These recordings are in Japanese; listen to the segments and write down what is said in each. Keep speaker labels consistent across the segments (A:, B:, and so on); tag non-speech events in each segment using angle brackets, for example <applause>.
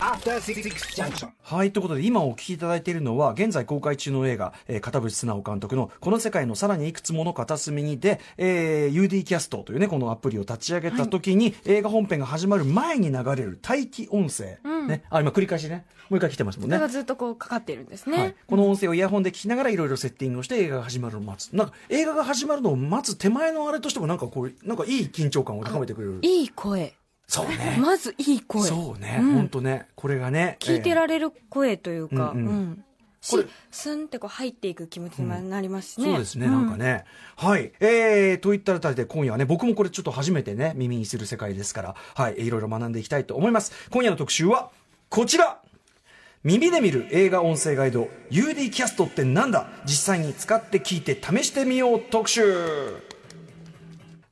A: After Six Junction.
B: はい、ということで今お聞きいただいているのは現在公開中の映画、えー片渕素直監督のこの世界のさらにいくつもの片隅にで、えー UD キャストというね、このアプリを立ち上げた時に、映画本編が始まる前に流れる待機音声。ね。あ、今繰り返しね。もう一回来てますもんね
C: それが。ずっとこうかかっているんですね。
B: はい、この音声をイヤホンで聞きながらいろいろセッティングをして映画が始まるのを待つなんか映画が始まるのを待つ手前のあれとしてもなんかこうなんかいい緊張感を高めてくれる
C: いい声。
B: そうね。
C: まずいい声。
B: そうね、
C: うん。
B: 本当ね。これがね
C: 聞いて
B: え
C: られる声というか、
B: うん
C: し
B: これ
C: スンってこう入っていく気持ちになりますしね。
B: ーそうですね、
C: ん。
B: なんかね。はい。えー、といったあたりで今夜はね、僕もこれちょっと初めてね、耳にする世界ですから、はい、いろいろ学んでいきたいと思います。今夜の特集は、こちら。耳で見る映画音声ガイド UD キャストってなんだ？実際に使って聞いて試してみよう特集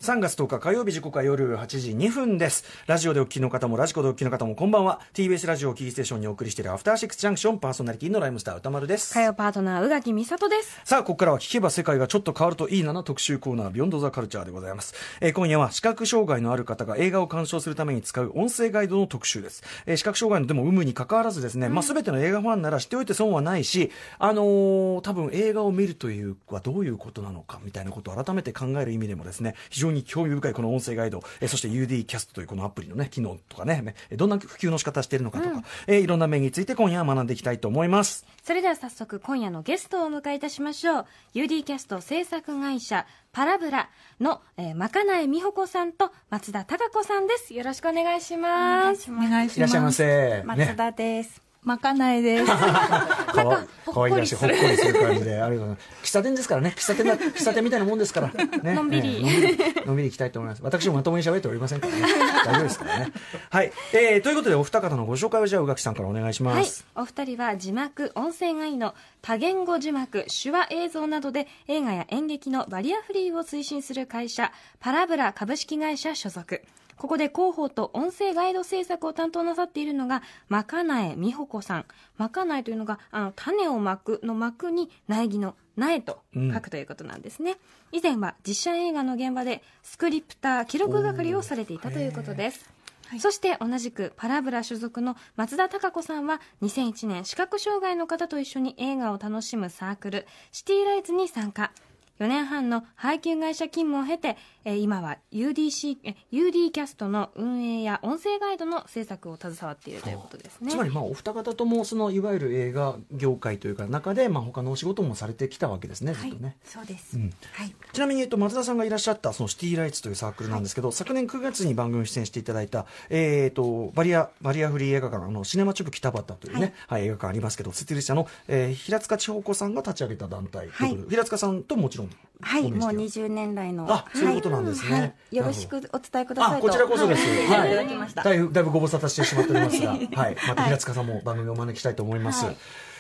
B: 3月10日火曜日時刻は夜8時2分です。ラジオでお聞きの方もラジコでお聞きの方もこんばんは。TBS ラジオをキーステーションにお送りしているアフターシックスジャンクションパーソナリティのライムスター歌丸です。
C: 火曜パートナー宇垣美里です。
B: さあ、ここからは聞けば世界がちょっと変わるといいなな特集コーナー、ビヨンドザカルチャーでございます。えー今夜は視覚障害のある方が映画を鑑賞するために使う音声ガイドの特集です。えー視覚障害のでも有無に関わらずですね、まあ、全ての映画ファンなら知っておいて損はないし、あのー多分映画を見るというはどういうことなのかみたいなことを改めて考える意味でもですね、非常に興味深いこの音声ガイド、えーそして UD キャストというこのアプリのね、機能とかね、えーどんな普及の仕方しているのかとか、えーいろんな面について今夜は学んでいきたいと思います。
C: それでは早速今夜のゲストをお迎えいたしましょう。UD キャスト制作会社パラブラの、えー、まかないみほこさんと松田孝子さんです。よろしくお願いします。
D: お願いします。
B: いらっしゃいませ。
D: 松田です。まかないです。<laughs>
B: かわ
C: ほっ
B: かわいらしい、ほっこりする感じで、ありがとうございます。喫茶店ですからね、喫茶店だ、<laughs> 喫茶店みたいなもんですから、ね、
C: のんびり
B: ええのんびり、のんびり行きたいと思います。私もまともに喋っておりませんからね、大丈夫ですからね。<laughs> はい、えー、ということで、お二方のご紹介をじゃあ、宇垣さんからお願いしま
C: はい
B: す。。
C: お二人は字幕、音声ガイド、多言語字幕、手話映像などで映画や演劇のバリアフリーを推進する会社、パラブラ株式会社所属。ここで広報と音声ガイド制作を担当なさっているのが、まかなえみほこさん。まかなえというのが、あの、種をまくのまくに苗木の苗と書くということなんですね。以前は実写映画の現場でスクリプター記録係をされていたということです。そして同じくパラブラ所属の松田高加子さんは2001年視覚障害の方と一緒に映画を楽しむサークルシティライツに参加4年半の配給会社勤務を経て、えー今は UDC え UD キャストの運営や音声ガイドの制作を携わっているということですね
B: つまり、まあ、お二方とも、その、いわゆる映画業界というか、中で、まあ、他のお仕事もされてきたわけですね、ずっとね。
D: そうです。
B: うん
D: はい。
B: ちなみに、えっと、松田さんがいらっしゃった、そのシティライツというサークルなんですけど、昨年9月に番組に出演していただいた、えー、と、バリア、バリアフリー映画館、あの、シネマチュプキタバタというね、はい、映画館ありますけど、設立者の、えー平塚千穂子さんが立ち上げた団体ということで、平塚さんともちろん、
D: はい、もう
B: ご面識は
D: 20年来の。
B: あそういうことなんですね。
D: はいはい。よろしくお伝えください
B: こちらこそです。
D: はい。だ
B: いぶ、だいぶご無沙汰してしまっておりますが、はい。また平塚さんも番組をお招きしたいと思います。
D: はい。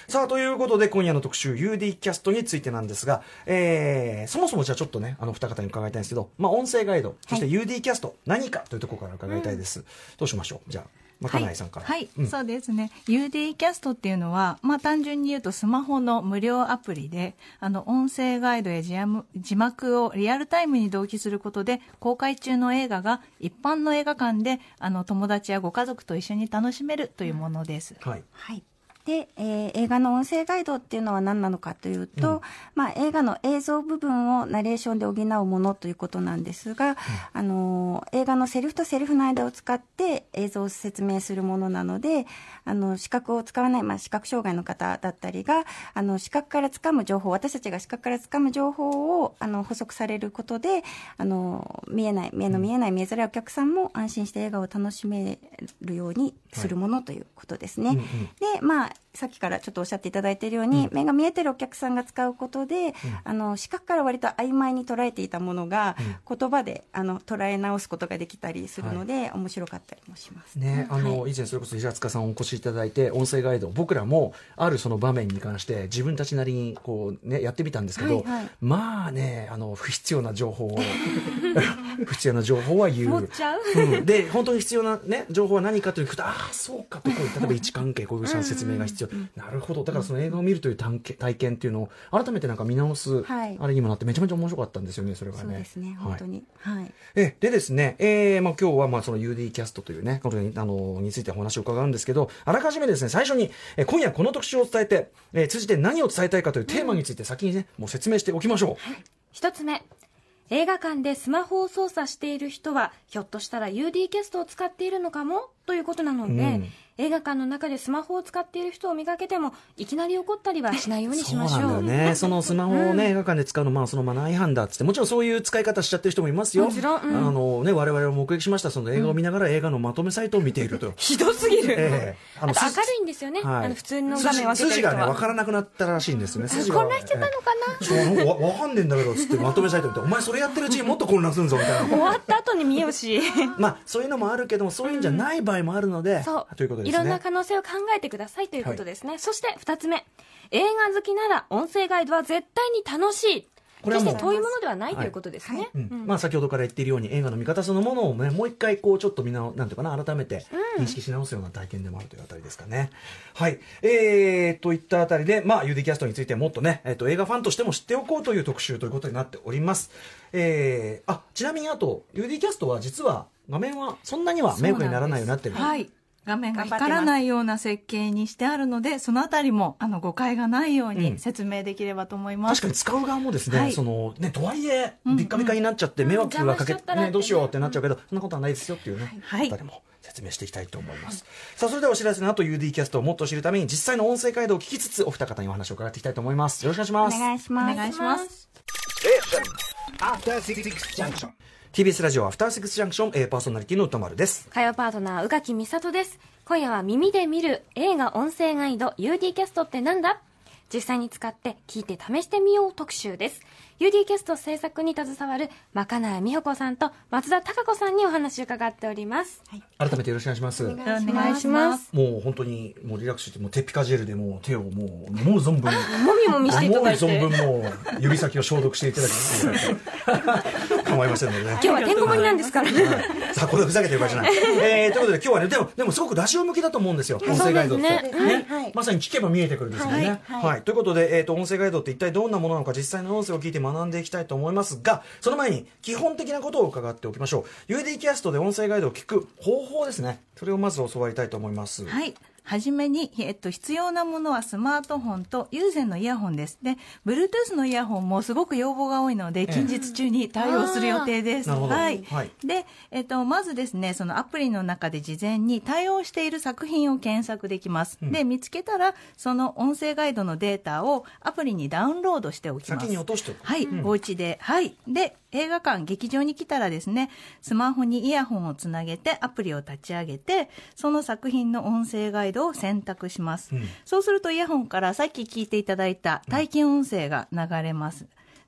B: さあ、ということで、今夜の特集、UD キャストについてなんですが、えー、そもそもじゃあちょっとね、あの、二方に伺いたいんですけど、まあ、音声ガイド、そして UD キャスト、何かというところから伺いたいです。どうしましょう？じゃあ、まかないさんから。
E: はい、
B: うん
E: そうですね。UD キャストっていうのは、まあ単純に言うとスマホの無料アプリで、あの、音声ガイドや字幕字幕をリアルタイムに同期することで、公開中の映画が一般の映画館で、あの、友達やご家族と一緒に楽しめるというものです。
B: はい。
D: はい。で、えー映画の音声ガイドっていうのは何なのかというと、まあ、映画の映像部分をナレーションで補うものということなんですが、あのー映画のセリフとセリフの間を使って映像を説明するものなのであの視覚を使わない、まあ、視覚障害の方だったりがあの視覚からつかむ情報私たちが視覚からつかむ情報をあの補足されることであの見えない目の見えない見えづらいお客さんも安心して映画を楽しめるようにするものということですね。
B: うんうん。
D: でまあさっきからちょっとおっしゃっていただいているように、目が見えてるお客さんが使うことで、あの視覚から割と曖昧に捉えていたものが、言葉であの捉え直すことができたりするので、面白かったりもします。
B: ね、あの、以前それこそ平塚さんお越しいただいて音声ガイド僕らもあるその場面に関して自分たちなりにこうねやってみたんですけど、
D: はいはい。
B: まあねあの不必要な情報を <laughs> 不必要な情報は言う。
C: う。
B: うん、で本当に必要なね情報は何かというとああそうかとこう例えば位置関係こういう説明がが必要、なるほど。だからその映画を見るという体験っていうのを改めてなんか見直す、
D: はい。
B: あれにもなってめちゃめちゃ面白かったんですよねそれがね。
D: そうですね、
B: はい。
D: 本当に。はい。
B: えでですね、えーまあ、今日はまあその UD キャストというね、ことにあのについてお話を伺うんですけど、あらかじめですね、最初に、えー今夜この特集を伝えて、えー通じて何を伝えたいかというテーマについて先にね、もう説明しておきましょう。
C: 一つ目。映画館でスマホを操作している人はひょっとしたら UD キャストを使っているのかもということなので、
B: うん。
C: 映画館の中でスマホを使っている人を見かけてもいきなり怒ったりはしないようにし
B: そう
C: ましょう。
B: なんだよね。<laughs> そのスマホをね、映画館で使うの、まあ、そのマナー違反だっつって、もちろんそういう使い方しちゃってる人もいますよ。
C: もちろん。うん。
B: あのね、我々も目撃しました、その映画を見ながら映画のまとめサイトを見ていると。
C: ひどすぎる、
B: ええ。
C: あと明るいんですよね、
B: はい。
C: あの普通の画面を開けてる
B: 筋がね、
C: 人は
B: わからなくなったらしいんですよね。筋が。
C: 混乱してたのかな、
B: そうなんかわわかんねえんだけどつってまとめサイト見てお前それやってるうちにもっと混乱するぞみたいな。
C: 終わった後に見ようし。<laughs>
B: まあそういうのもあるけどもそういうんじゃない場合もあるので、
C: そう
B: ということですね。
C: いろんな可能性を考えてくださいということですね、そして2つ目。映画好きなら音声ガイドは絶対に楽しい。
B: これはもう
C: 決して遠いものではないということですね、
B: うん。まあ、先ほどから言っているように映画の見方そのものを、ね、もう一回こうちょっとみんななんていうかな改めて認識し直すような体験でもあるというあたりですかね。はい、えー、といったあたりで、まあ、UD キャストについてもっとね、えっと映画ファンとしても知っておこうという特集ということになっております。えー、あちなみにあと UD キャストは実は画面はそんなには迷惑にならないようになってる
E: はい。画面が光らないような設計にしてあるので、そのあたりもあの誤解がないよう
B: うん
E: に説明できればと思います。
B: 確かに使う側もですね、
E: はい
B: そのね、とはいえ、
E: うん
B: ビッカビカになっちゃって、迷惑がかけ、
C: 邪魔しちゃったらって
B: ね、どうしようってなっちゃうけど、そんなことはないですよっていうね、
E: はい
B: あたりも説明していきたいと思います。さあ、それではお知らせの後、UD キャストをもっと知るために、実際の音声ガイドを聞きつつ、お二方にお話を伺っていきたいと思います。よろしくお願いします。
D: お願いし
E: お
D: ます。
E: 願いします。
B: TBS ラジオアフターシックスジャンクション、えーパーソナリティの歌丸です。
C: 火曜パートナー宇垣美里です。今夜は耳で見る映画音声ガイド UD キャストってなんだ？実際に使って聞いて試してみよう特集です。UD キャスト制作に携わる若菜美穂子さんと松田孝子さんにお話を伺っております、
B: 改めてよろしくお願いします。
E: お願いします。
B: もう本当に、もうリラックスして、もうテピカジェルでもう手をもう、もう存分、<laughs>
C: もみもみしていただいて。
B: 思う存分もう、指先を消毒していただき、構いませんのでね。<laughs>
C: 今日はてんこ盛りなんですから。ね
B: はい。さあ、これふざけてる場合じゃない。えー、ということで今日はね、でも、でもすごくラジオ向きだと思うんですよ、音声ガイドって。
D: ね。はいはい。
B: まさに聞けば見えてくるんですよね。は。
D: はい。い。
B: ということで、えっ、と、音声ガイドって一体どんなものなのか、実際の音声を聞いて学んでいきたいと思いますが、その前に、基本的なことを伺っておきましょう。UD キャストで音声ガイドを聞く方法ですね。それをまず教わりたいと思います。
E: はい。はじめに、えっと、必要なものはスマートフォンと有線のイヤホンです。で、Bluetooth のイヤホンもすごく要望が多いので、
B: え
E: 近日中に対応する予定です。
B: なるほど
E: はい。
B: はい
E: で、えっと、まずですね、そのアプリの中で事前に対応している作品を検索できます。で、見つけたら、その音声ガイドのデータをアプリにダウンロードしておきます。
B: 先に落としておく。
E: はい、お家で。はい。で、映画館、劇場に来たらですね、スマホにイヤホンをつなげて、アプリを立ち上げて、その作品の音声ガイドを選択します。
B: うん
E: そうすると、イヤホンからさっき聞いていただいた体験音声が流れます。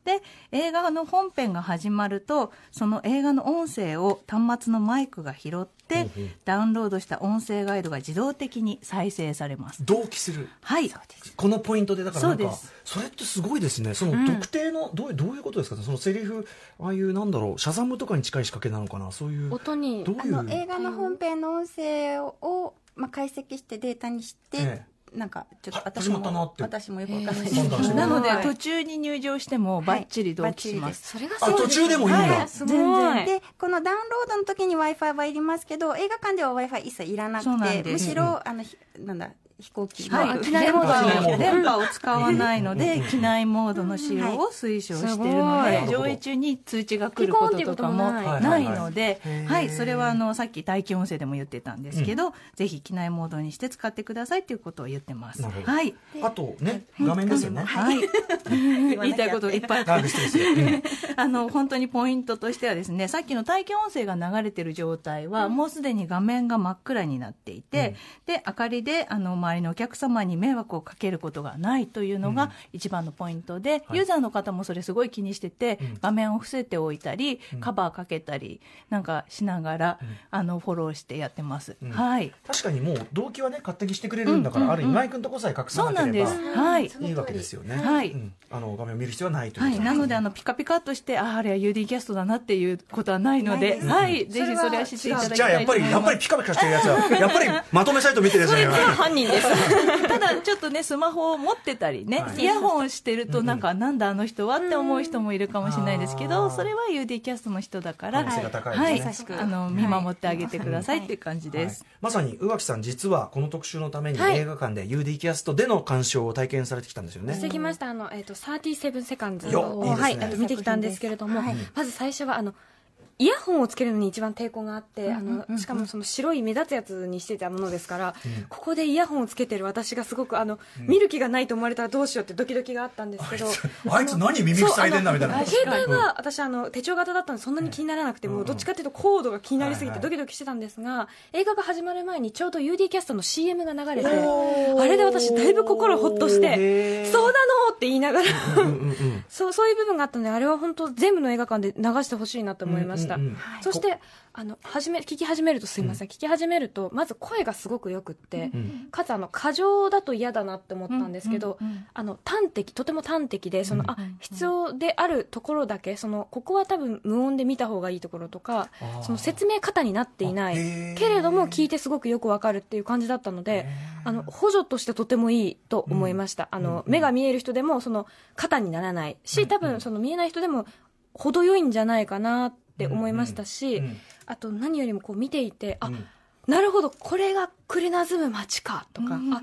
E: で、映画の本編が始まると、その映画の音声を端末のマイクが拾って、ダウンロードした音声ガイドが自動的に再生されます。
B: 同期する。
E: はい。
B: このポイントでだからなんか
E: そうです。
B: それってすごいですね。その特定の、どうどういうことですか？ねそのセリフああいうなんだろうシャザムとかに近い仕掛けなのかな？そういう
C: 音に
B: どういう？
D: あの映画の本編の音声を、まあ、解析してデータにして、
B: え
D: なんかちょっと
B: あ
D: 私も私もよくわかんない
B: 判断して
E: なので、
D: はい。
E: 途中に入場してもバッチリ同期します。
C: それが
B: あ途中でもいいんだ、
E: はい。
C: すごい。
E: 全然
D: でこのダウンロードの時に w i f i はいりますけど映画館では w i f i 一切いらなくて
E: です。
D: むしろ、あのひなんだ飛行機。
E: は
C: 機内モード
B: 機内モード。
E: 電波を使わないので、機内モードの使用を推奨しているの
C: はい。
E: で、上映中に通知が来ることとかも
C: ない。
E: ので
B: はい
E: それはあの、さっき待機音声でも言ってたんですけど、ぜひ機内モードにして使ってくださいということを言ってます。はい。
B: あとね画面ですよね、
E: はい。言い。たい。こといっぱいあ
B: あ
E: の本当にポイントとしてはですねさっきの体験音声が流れてる状態は、もうすでに画面が真っ暗になっていて、で明かりであの周りのお客様に迷惑をかけることがないというのが一番のポイントで、
B: はい。
E: ユーザーの方もそれすごい気にしてて、
B: うん。
E: 画面を伏せておいたり、カバーかけたりなんかしながら、あのフォローしてやってます。
B: うん。
E: はい。
B: 確かにもう動機はね勝手にしてくれるんだから、
E: うんうんうん
B: ある意味マイクのとこさえ隠さ
E: そう
B: なければ
E: なんです。はい。
B: いいわけですよね、
E: はい。
B: うん。あの画面を見る必要はないという
E: なのであのピカピカっとしてああれは UD キャストだなっていうことはないのではい、ぜひそれは知っていただきたい
B: じゃあやっぱりやっぱりピカピカしてるやつはやっぱりまとめサイト見てるやつじゃない。
C: 犯人でです。<laughs>
E: ただちょっとねスマホを持ってたりね、
B: はい。
E: イヤホンしてるとなんか、なんだあの人はって思う人もいるかもしれないですけどそれは UD キャストの人だから、はい。あの見守ってあげてくださいっていう感じです、
B: はい。まさに宇垣さん実はこの特集のために
C: はい。
B: 映画館で UD キャストでの鑑賞を体験されてきたんですよね、
C: してきました。あの、えっと37セカンズを
B: ね。
C: はい、あと見てきたんですけれども、まず最初はあのイヤホンをつけるのに一番抵抗があって、あのしかもその白い目立つやつにしてたものですから、ここでイヤホンをつけてる私がすごくあの、見る気がないと思われたらどうしようってドキドキがあったんですけど
B: あいつ何耳塞いでんだみたいな。
C: 携帯は私あの手帳型だったのでそんなに気にならなくても、どっちかっていうとコードが気になりすぎてドキドキしてたんですが、映画が始まる前にちょうど UD キャストの CM が流れてあれで私だいぶ心ほっとし
B: へ
C: て
B: ー。
C: そうなのって言いながら
B: うんうんうん。<laughs>
C: そうそういう部分があったのであれは本当全部の映画館で流してほしいなと思いました、
B: うんうんうん。
C: そしてあの始め聞き始めるとすいません、聞き始めるとまず声がすごくよくって、かつあの過剰だと嫌だなって思ったんですけど、
E: うんうんうん。
C: あの端的とても端的でその、あ必要であるところだけそのここは多分無音で見た方がいいところとかその説明方になっていない。けれども聞いてすごくよくわかるっていう感じだったのであの補助としてとてもいいと思いました、あの目が見える人でもその肩にならない。し多分その見えない人でも程よいんじゃないかなって思いましたし、
B: うんうん
C: あと何よりもこう見ていてあ、
B: うん。
C: なるほどこれがクリナズム街かとか、あ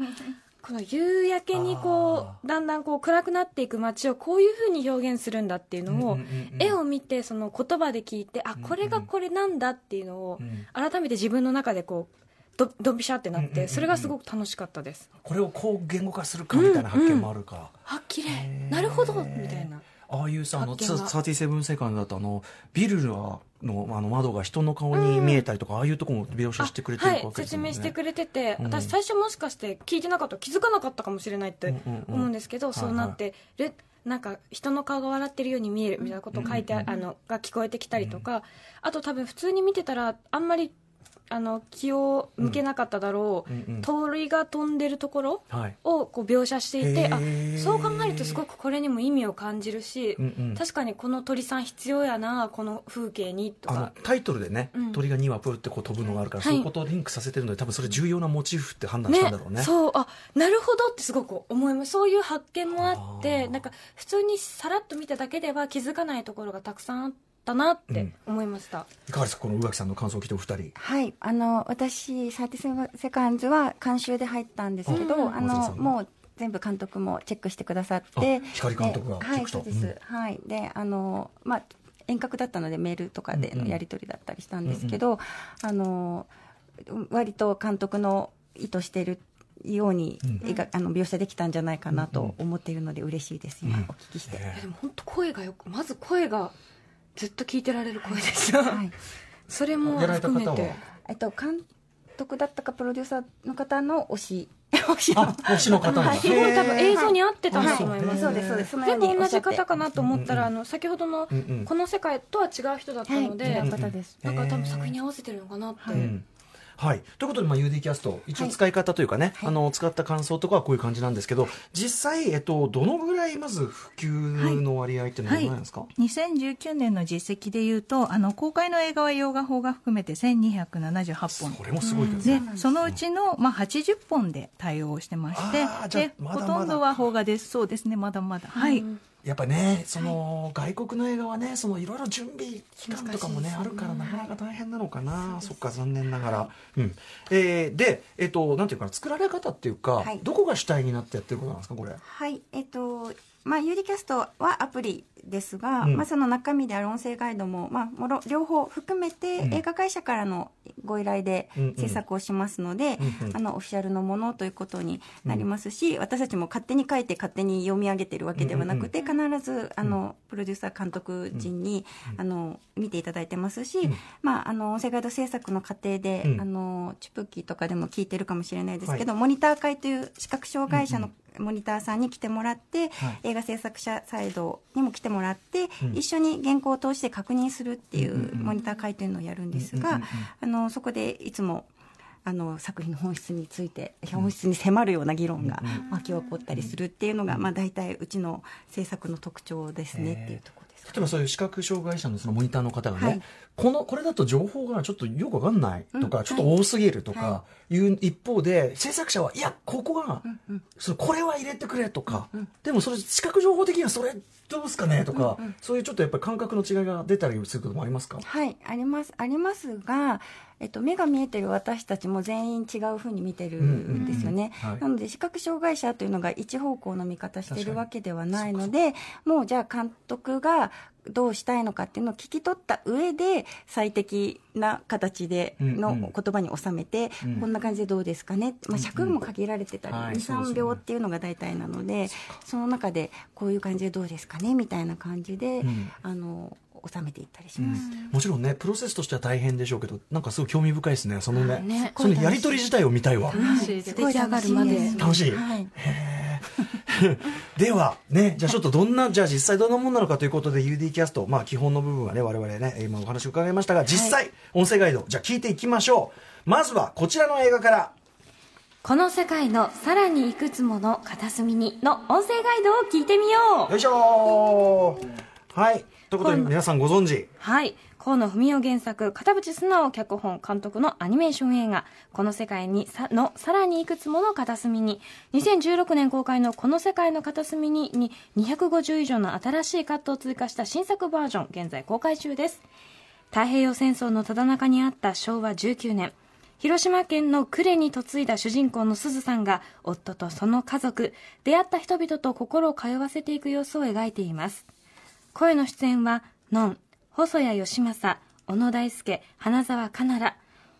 C: この夕焼けにこうだんだんこう暗くなっていく街をこういうふうに表現するんだっていうのを、
B: うんうんうんうん。
C: 絵を見てその言葉で聞いてあこれがこれなんだっていうのを
B: ん。
C: 改めて自分の中でこうどドンピシャってなっ
B: うんうんうんうん。
C: てそれがすごく楽しかったです。
B: これをこう言語化するかみたいな発見もあるか、
C: あ綺麗。なるほどみたいな
B: ああいうさあの
C: 発見が。
B: 37セカンドだとあのビルののあの窓が人の顔に見えたりとか、ああいうとこも描写してくれてるわ
C: はい説
B: けですもんね、
C: 明してくれてて、
B: うん。
C: 私最初もしかして聞いてなかった気づかなかったかもしれないって
B: うんうんうん。
C: 思うんですけど、そうなってる、なんか人の顔が笑ってるように見えるみたいなことを書いてあ、あのが聞こえてきたりとか、あと多分普通に見てたらあんまりあの気を向けなかっただろう、
B: うんうん
C: 鳥が飛んでるところ
B: はい。
C: をこう描写していて、
B: へー。
C: あそう考えるとすごくこれにも意味を感じるし、
B: うんうん。
C: 確かにこの鳥さん必要やなこの風景にとか。
B: タイトルでね、
C: うん。
B: 鳥が2羽プーってこう飛ぶのがあるから、
C: はい。
B: そういうことをリンクさせてるので多分それ重要なモチーフって判断したんだろうね。
C: そう。あなるほどってすごく思います。そういう発見もあってなんか普通にさらっと見ただけでは気づかないところがたくさんあったなって思いました、
B: いかがですかこの宇垣さんの感想を聞いてお二人。
D: はい、あの私、37セカンズは監修で入ったんですけど、あのもう全部監督もチェックしてくださって、
B: あ光監督が
D: ではい、
B: チェックした。
D: そうです、
B: うん。
D: はい、で、あのまあ遠隔だったのでメールとかでのやり取りだったりしたんですけど、あの割と監督の意図しているように、
B: うん。
D: あの描写できたんじゃないかなと思っているので嬉しいです、今お聞きして。
C: でも本当声がよくまず声がずっと聞いてられる声でした、
D: はい。
C: それも含めて。
D: えっと、監督だったかプロデューサーの方の推し。推しの。
B: あ推しの方なんだ。
D: はい。
C: すごい多分映像に合ってたんだと思います、
D: そうですそうです。そのよ
C: 全部同じ方かなと思ったら、あの先ほどのこの世界とは違う人だったので、
D: はい、違う方です。
C: なんか多分作品に合わせてるのかなって、
B: うんはい、ということで、まあ、UD キャスト一応使い方というかね、あの使った感想とかはこういう感じなんですけど実際、えっと、どのぐらいまず普及の割合っていうのはどうなんですか、
E: 2019年の実績でいうとあの公開の映画は洋画法が含めて1278本。
B: それもすごいけどね、
E: でそのうちの、まあ、80本で対応してましてでほとんどは邦画です。そうですね。まだまだ。はい、
B: やっぱねその、外国の映画はねそのいろいろ準備期間とかもねあるからなかなか大変なのかな、そっか残念ながら、うん。えーで、えっとなんていうかな作られ方っていうか、
D: はい。
B: どこが主体になってやってることなんですかこれ。
D: はい、えっと、まあ、ユーリキャストはアプリですが、
B: うん。
D: まあ、その中身である音声ガイドも、まあ、もろ両方含めて、
B: うん。
D: 映画会社からのご依頼で
B: うんうん。
D: 制作をしますので、
B: うんうん。
D: あのオフィシャルのものということになりますし、私たちも勝手に書いて勝手に読み上げてるわけではなくて、必ずあのプロデューサー監督陣に、あの見ていただいてますし、まあ、あの音声ガイド制作の過程で、
B: うん。
D: あのチュプッキーとかでも聞いてるかもしれないですけど、
B: は
D: モニター会という視覚障害者のモニターさんに来てもらって、
B: はい。
D: 映画制作者サイドにも来てもらって、
B: うん。
D: 一緒に原稿を通して確認するってい
B: う
D: モニター会というのをやるんですがあのそこでいつもあの作品の本質について本質に迫るような議論が巻き起こったりするっていうのが、まあ、大体うちの制作の特徴ですねっていうところ
B: 例えばそういう視覚障害者のそのモニターの方がね、
D: はい。
B: このこれだと情報がちょっとよくわかんないとか、ちょっと多すぎるとか
D: は
B: い。う一方で制作者はいやここが、そのこれは入れてくれとか、でもそれ視覚情報的にはそれどうですかね？とか、そういうちょっとやっぱり感覚の違いが出たりすることもありますか？
D: はい、あります、ありますが、えっと、目が見えてる私たちも全員違うふうに見てるんですよね。
B: うんうんはい。
D: なので、視覚障害者というのが一方向の見方してるわけではないので、もうじゃあ監督がどうしたいのかっていうのを聞き取った上で、最適な形での
B: うんうん。
D: 言葉に収めて、
B: うん。
D: こんな感じでどうですかね？まあ、尺も限られてたり、
B: はい
D: 2、3
B: そうですよね。
D: 秒っていうのが大体なので、その中でこういう感じでどうですかね？みたいな感じで、
B: ん。
D: あの、収めていったりします。
B: もちろんねプロセスとしては大変でしょうけどなんかすごい興味深いですね。そのね,、
C: ね
B: そのやり取り自体を見たいわ、
E: 楽しいです。
D: すごい
C: 上がるまで
D: 楽しいす。
B: 楽しい。
D: はい。<laughs>
B: では、ね、じゃあちょっとどんな、じゃあ実際どんなもんなのかということで UD キャスト、まあ基本の部分はね、我々ね、今お話を伺いましたが、実際、音声ガイド、じゃあ聞いていきましょう。まずはこちらの映画から。
C: この世界のさらにいくつもの片隅にの音声ガイドを聞いてみよう
B: よいしょーはい。ということで皆さんご存知。
C: はい。河野文雄原作、片渕素直脚本監督のアニメーション映画、この世界にさのさらにいくつもの片隅に、2016年公開のこの世界の片隅にに250以上の新しいカットを追加した新作バージョン、現在公開中です。太平洋戦争のただ中にあった昭和19年、広島県の呉に嫁いだ主人公の鈴さんが、夫とその家族、出会った人々と心を通わせていく様子を描いています。声の出演は、のん、細谷佳正、小野大輔、花澤香菜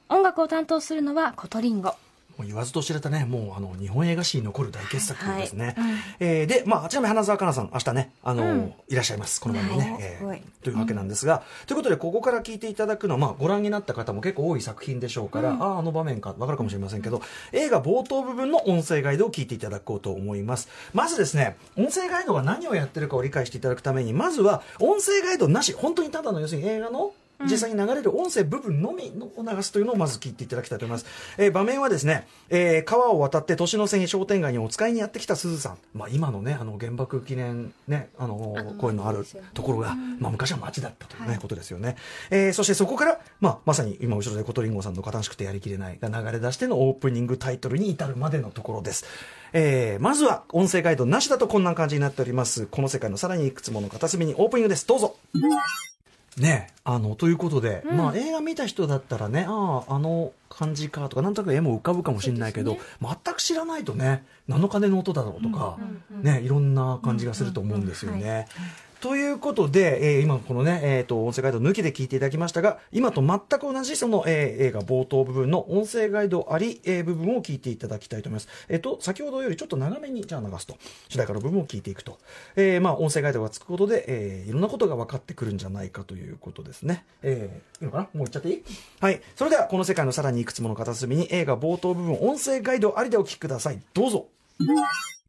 C: ら。音楽を担当するのはコトリンゴ。
B: もう言わずと知れたね、もうあの日本映画史に残る大傑作ですね。えーで、まあ、ちなみに花澤香菜さん、明日ね、あの、いらっしゃいます、この番組ね。
D: はい
B: えーというわけなんですが、ということで、ここから聞いていただくのは、まあ、ご覧になった方も結構多い作品でしょうから、ああ、あの場面か、わかるかもしれませんけど、映画冒頭部分の音声ガイドを聞いていただこうと思います。まずですね、音声ガイドが何をやってるかを理解していただくために、まずは、音声ガイドなし、本当にただの、要するに映画の、実際に流れる音声部分のみを流すというのをまず聞いていただきたいと思います。えー場面はですね、えー川を渡って年の瀬に商店街にお使いにやってきた鈴さん。まあ今のね、あの原爆記念ね、あのーこういうのあるところが、まあ昔は町だったというね、ことですよね。えーそしてそこから、まあまさに今後ろでコトリンゴさんの悲しくてやりきれないが流れ出してのオープニングタイトルに至るまでのところです。えーまずは音声ガイドなしだとこんな感じになっております。この世界のさらにいくつもの片隅にオープニングです。どうぞ。ね。あのということで、まあ映画見た人だったらねあああの感じかとかなんとなく絵も浮かぶかもしれないけど、全く知らないとね7日での音だろうとか、ねいろんな感じがすると思うんですよね。ということで、えー今このね、えー、と音声ガイド抜きで聞いていただきましたが今と全く同じその、えー映画冒頭部分の音声ガイドあり、えー部分を聞いていただきたいと思います。えっ、と先ほどよりちょっと長めにじゃあ流すと主題歌の部分を聞いていくと、えーまあ音声ガイドがつくことで、えーいろんなことが分かってくるんじゃないかということですね。えーいいのかな？もう言っちゃっていい？はい。それではこの世界のさらにいくつもの片隅に映画冒頭部分音声ガイドありでお聞きください。どうぞ。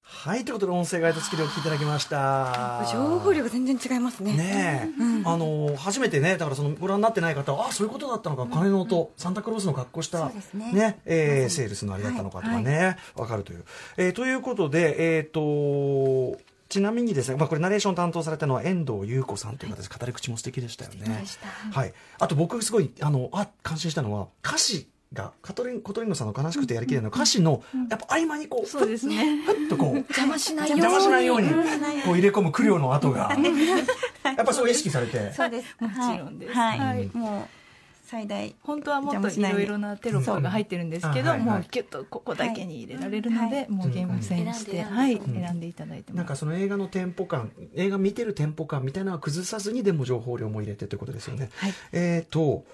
B: はい。ということで音声ガイド付きでお聞きいただきました。
C: 情報量が全然違いますね。
B: ねえ、あの初めてねだからそのご覧になってない方はあそういうことだったのか。鐘の音、サンタクロースの格好した
D: そうですね。
B: えーセールスのあれだったのかとかね、わかるという、えーということでえっ、とちなみにですね、まあ、これナレーション担当されたのは遠藤優子さんという方です、語り口も素敵でしたよね。はい、あと僕すごいあのあ感心したのは歌詞がカトリンコトリンゴさんの悲しくてやりきれないの歌詞のやっぱ合間にこう
E: そうですね。
B: ふっとこう
C: 邪魔しないように。
B: 邪魔しないようにこう入れ込む苦慮の跡が。やっぱそう意識されて。
D: そうです。
E: もちろんです。
D: はい。もう最大。
E: 本当はもっとい。ろいろなテロップが入ってるんですけど、もうギュッとここだけに入れられるので、
D: はい。
E: もう厳選して、
C: うん
E: はい、
C: 選ん。で
E: 選んでいただいて。
B: なんかその映画のテンポ感映画見てるテンポ感みたいなのは崩さずにでも情報量も入れてということですよね。
E: はい。
B: えっ、と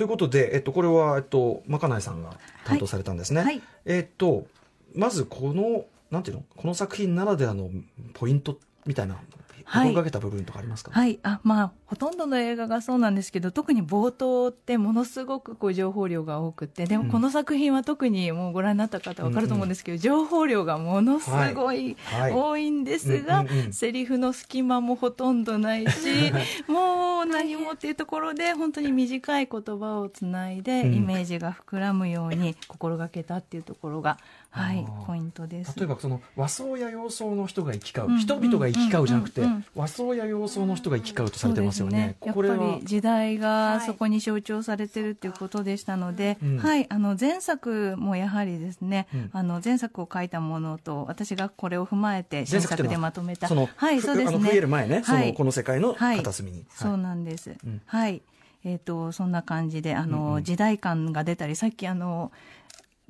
B: ということで、えっと、これは、えっと、まかないさんが担当されたんですね。
E: はいはい
B: えっとまずこのなんていうのこの作品ならではのポイントみたいな
E: はい
B: 心がけた部分とかありますか、
E: はい、あまあほとんどの映画がそうなんですけど特に冒頭ってものすごくこう情報量が多くてでもこの作品は特にもうご覧になった方は分かると思うんですけど、情報量がものすごい
B: はい。
E: 多いんですが、
B: うんうんうん。
E: セリフの隙間もほとんどないし <laughs> もう何もっていうところで本当に短い言葉をつないで
B: うん。
E: イメージが膨らむように心がけたっていうところが、はいポイントです。
B: 例えばその和装や洋装の人が行き交う、
E: うん
B: 人々が行き交うじゃなくて、
E: うん
B: 和装や洋装の人が行き交うとされてますよね。
E: やっ
B: これは。
E: ぱり時代がそこに象徴されてるっていうことでしたので、
B: うん。
E: はい、あの前作もやはりですね、
B: うん。
E: あの前作を書いたものと私がこれを踏まえて
B: 前
E: 新作でまとめた、
B: その、
E: はい、
B: ふ
E: そうですね。
B: あの増える前ね、そ
E: はい。
B: のこの世界の
E: はい。
B: 片隅に。はい。
E: そうなんです。
B: うん。
E: はい。えっ、と、そんな感じで、あの、
B: うんうん。
E: 時代感が出たり、さっきあの、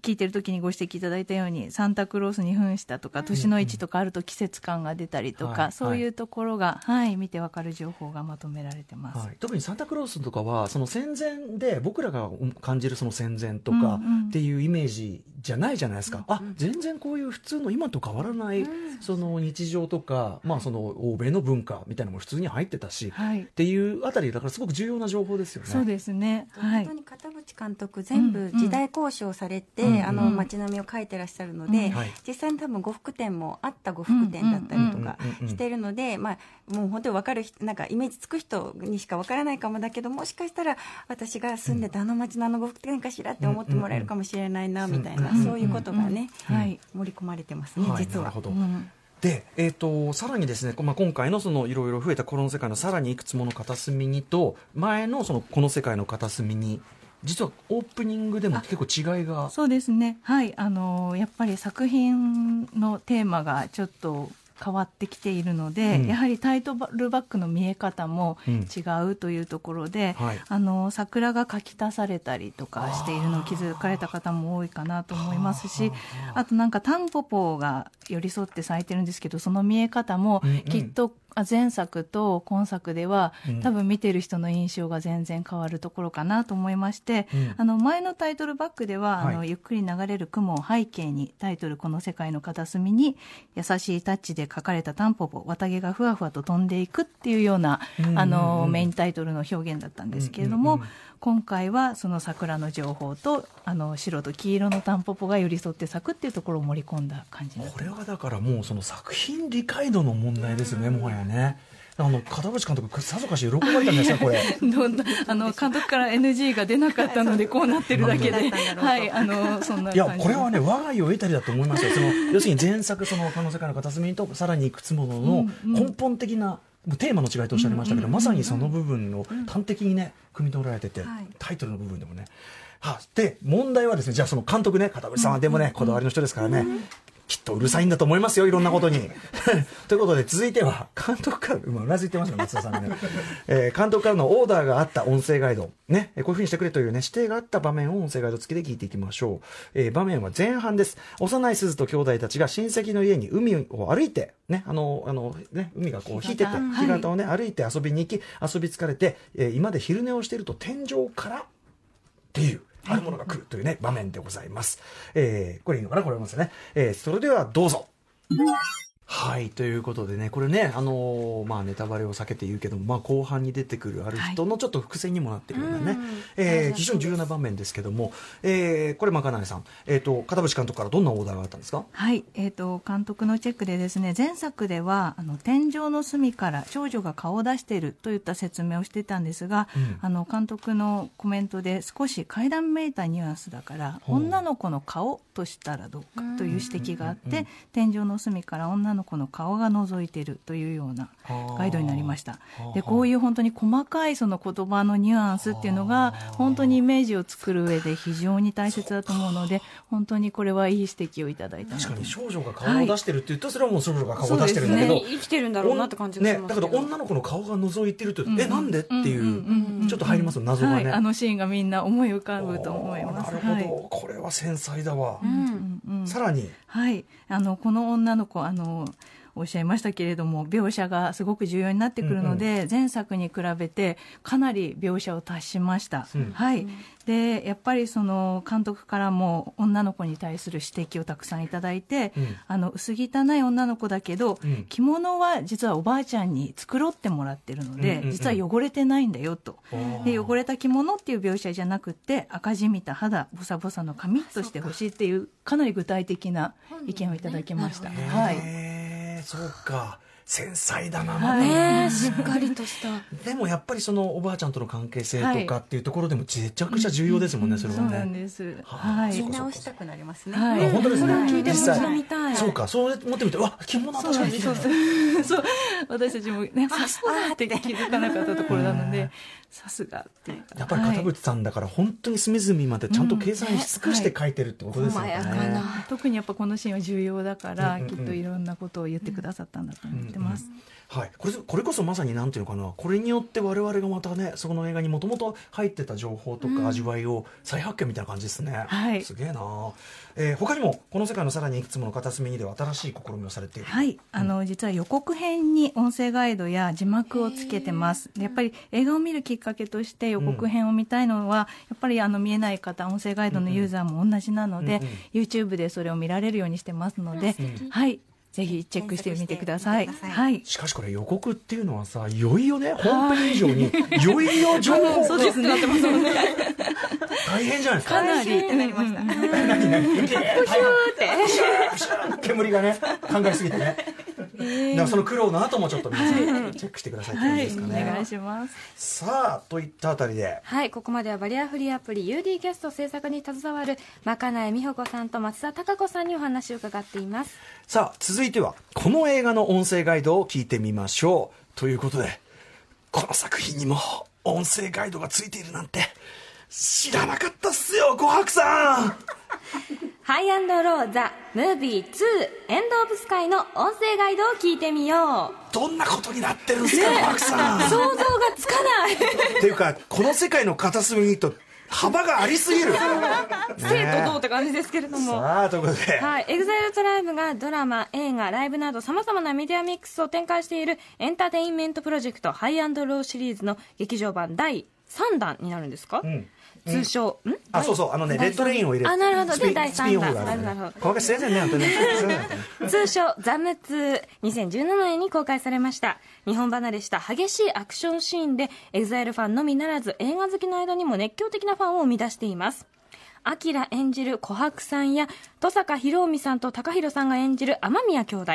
E: 聞いてる時にご指摘いただいたように、サンタクロースに扮したとか、年の位置とかあると季節感が出たりとか、
B: はい
E: そういうところが、はい、見てわかる情報がまとめられてます。
B: はい、特にサンタクロースとかはその戦前で僕らが感じるその戦前とか
E: うんうん
B: っていうイメージじゃないじゃないですか、あ全然こういう普通の今と変わらないその日常とか、まあ、その欧米の文化みたいなのも普通に入ってたし、
E: はい
B: っていうあたりだからすごく重要な情報ですよね。
E: そうですね。はい
D: 本当。に片渕監督全部時代交渉されて、
B: うんうん
D: あの街並みを描いてらっしゃるので、
E: うん
B: はい。
D: 実際に多分呉服店もあった呉服店だったりとかしてるので、まあ、もう本当に分かる人なんかイメージつく人にしか分からないかもだけどもしかしたら私が住んでたあの街のあの呉服店かしらって思ってもらえるかもしれないなみたいな、そういうことがね、
E: はい。
D: 盛り込まれてますね、
B: はい
D: 実は。
B: なるほ。ど。
E: うん。
B: で、えー、とさらにですね、まあ、今回のそのいろいろ増えたこの世界のさらにいくつもの片隅にと前のそのこの世界の片隅に実はオープニングでも結構違いが。
E: そうですね。はい。あの、やっぱり作品のテーマがちょっと変わってきているので、
B: うん。
E: やはりタイトルバックの見え方も
B: うん。
E: 違うというところで、
B: はい。
E: あの、桜が書き足されたりとかしているのを気づかれた方も多いかなと思いますし、あとなんかタンポポが寄り添って咲いてるんですけど、その見え方もきっとあ前作と今作では、
B: うん。
E: 多分見てる人の印象が全然変わるところかなと思いまして、
B: うん。
E: あの前のタイトルバックでは、
B: はい。
E: あのゆっくり流れる雲を背景にタイトル「この世界の片隅」に優しいタッチで書かれたタンポポ綿毛がふわふわと飛んでいくっていうような、
B: うんうんうん。
E: あのメインタイトルの表現だったんですけれども、
B: うんうんうん
E: 今回はその桜の情報とあの白と黄色のタンポポが寄り添って咲くっていうところを盛り込んだ感じ
B: これはだからもうその作品理解度の問題ですよね、もはやね。あの片渕監督、さぞかし喜ばれたんですか、これ。<laughs>
E: あの <laughs> 監督から NG が出なかったのでこうなってるだけで、<laughs> はい、あのそんな感じ。
B: いや、これはね、我が家を得たりだと思いますよ。その、要するに前作、その、他の世界の片隅にと、さらにいくつものの根本的な、もうテーマの違いとおっしゃいましたけど、まさにその部分を端的にね、汲み取られてて、
D: はい。
B: タイトルの部分でもね。はあ。で、問題はですね、じゃあその監督ね、片渕さんはでもね、こだわりの人ですからね、きっとうるさいんだと思いますよ、いろんなことに。<laughs> ということで、続いては、監督から、今、うなずいてますよ、松田さんね。えー監督からのオーダーがあった音声ガイド。ね、えーこういうふうにしてくれというね、指定があった場面を音声ガイド付きで聞いていきましょう。えー場面は前半です。幼い鈴と兄弟たちが親戚の家に海を歩いて、ね、あの、あの、ね、海がこう引いてて、
E: 干潟
B: をね、歩いて遊びに行き、遊び疲れて、えー今で昼寝をしていると天井から、っていう、あるものが来るというね、場面でございます。えーこれいいのかな？これますね。えーそれではどうぞ。はい。ということでね、これね、あのーまあ、ネタバレを避けて言うけども、まあ、後半に出てくるある人のちょっと伏線にもなってるようなね、えー非常に重要な場面ですけども、えーこれ、まかないさん、えっ、と、片渕監督からどんなオーダーがあったんですか？
E: はい、えー、と監督のチェックでですね前作ではあの天井の隅から少女が顔を出しているといった説明をしてたんですが、
B: うん。
E: あの監督のコメントで少し階段めいたニュアンスだから、女の子の顔としたらどうかという指摘があって、天井の隅から女の子の顔が覗いているというようなガイドになりました。
B: はあ
E: でこういう本当に細かいその言葉のニュアンスっていうのが本当にイメージを作る上で非常に大切だと思うので本当にこれはいい指摘をいただいた
B: 確かに少女が顔を出してるって言うと、それはもう少女が顔を出してるんだけど、
C: ね。生きてるんだろうなって感じがします。
B: ね、
C: けど
B: だけど女の子の顔が覗いてるって言うと、え、なんでっていう、
E: うんうんうん
B: ちょっと入りますよ、謎がね。
E: はい、あのシーンがみんな思い浮かぶと思います。
B: なるほど、
E: はい
B: これは繊細だわ。
C: うん
E: うん。
B: さらに、
E: はい、あのこの女の子あのおっしゃいましたけれども描写がすごく重要になってくるので、前作に比べてかなり描写を足しました、
B: うん
E: はい、でやっぱりその監督からも女の子に対する指摘をたくさんいただいて、
B: うん。
E: あの薄汚い女の子だけど、
B: うん。
E: 着物は実はおばあちゃんに作ろってもらってるので、
B: うんうんうん。
E: 実は汚れてないんだよと。で汚れた着物っていう描写じゃなくて赤じみた肌ボサボサの髪としてほしいっていうかなり具体的な意見をいただきました。はい
B: そうか。繊細だな、
C: ねえしっかりとした。
B: でもやっぱりそのおばあちゃんとの関係性とか
E: はい
B: っていうところでもめちゃくちゃ重要ですもんね、それは
E: そうなん
B: ね。
E: です。
B: は
E: はい。
B: そうか
D: 見直したくなりますね。
E: はい。
B: あ本当ですね。
C: 聞い。ても
B: 実際。
C: 一度見たい。
B: そうか、そう思ってみて、うわ、着物は確かに綺麗だ
E: そう私たちもね、あ、そうだって気づかなかったところなので、さすがっていうか。
B: やっぱり片渕さんだから本当に隅々までちゃんと計算し尽くして書いてるってことですよね。
C: 細やかな
E: はい。特にやっぱこのシーンは重要だから、
B: うんうんうん。
E: きっといろんなことを言ってくださったんだと思ってます。
B: はい、これこれこそまさになんていうのかな。これによって我々がまたねその映画にもともと入ってた情報とか味わいを再発見みたいな感じですね、
E: はい。
B: すげえな、えー他にもこの世界のさらにいくつもの片隅にでは新しい試みをされている
E: はい、あの実は予告編に音声ガイドや字幕をつけてます。でやっぱり映画を見るきっかけとして予告編を見たいのは、やっぱりあの見えない方、音声ガイドのユーザーも同じなので、
B: うんうん。
E: YouTube でそれを見られるようにしてますので、はい、ぜひチェックしてみてください。はい。
B: しかしこれ予告っていうのはさいよいよね本編以上にいよいよ情報
E: そうですね。なってますもんね。
B: 大変じゃないですか
E: かなり。
D: ってなりました。
B: 何何雪煙がね考えすぎてね、だからその苦労の後もちょっと皆さんチェックしてくださいって
E: い、
B: じですかね、
E: お願いします。
B: さあといったあたりで。
C: はい、ここまではバリアフリーアプリ UD キャスト制作に携わるまかない美穂子さんと松田孝子さんにお話を伺っています。
B: さあ続いてはこの映画の音声ガイドを聞いてみましょう。ということでこの作品にも音声ガイドがついているなんて知らなかったっすよ琥珀さん <laughs>
C: HiGH&LOW THE MOVIE 2 END OF SKY の音声ガイドを聞いてみよう。
B: どんなことになってるんですか琥珀さん。
C: 想像がつかない。
B: っていうかこの世界の片隅にと幅がありすぎる。<laughs>
C: 生とどうって感じですけれども。
B: さあということで、
C: はい、 EXILE TRIBE がドラマ、映画、ライブなど様々なメディアミックスを展開しているエンターテインメントプロジェクト HiGH&LOWシリーズの劇場版第3弾になるんですか、
B: ん
C: 通称、ん？
B: あそうそうあのね RED RAIN を入れる。
C: あなるほど。で第
B: スピンオ
C: 3
B: フがある。んで
C: 弾なるほど。
B: ね小林先生ね本当に。ね <laughs>
C: 通称ザム2 2017年に公開されました。日本離れした激しいアクションシーンで EXILEファンのみならず映画好きの間にも熱狂的なファンを生み出しています。 AKIRA演じる琥珀さんや登坂広臣さんと TAKAHIROさんが演じる雨宮兄弟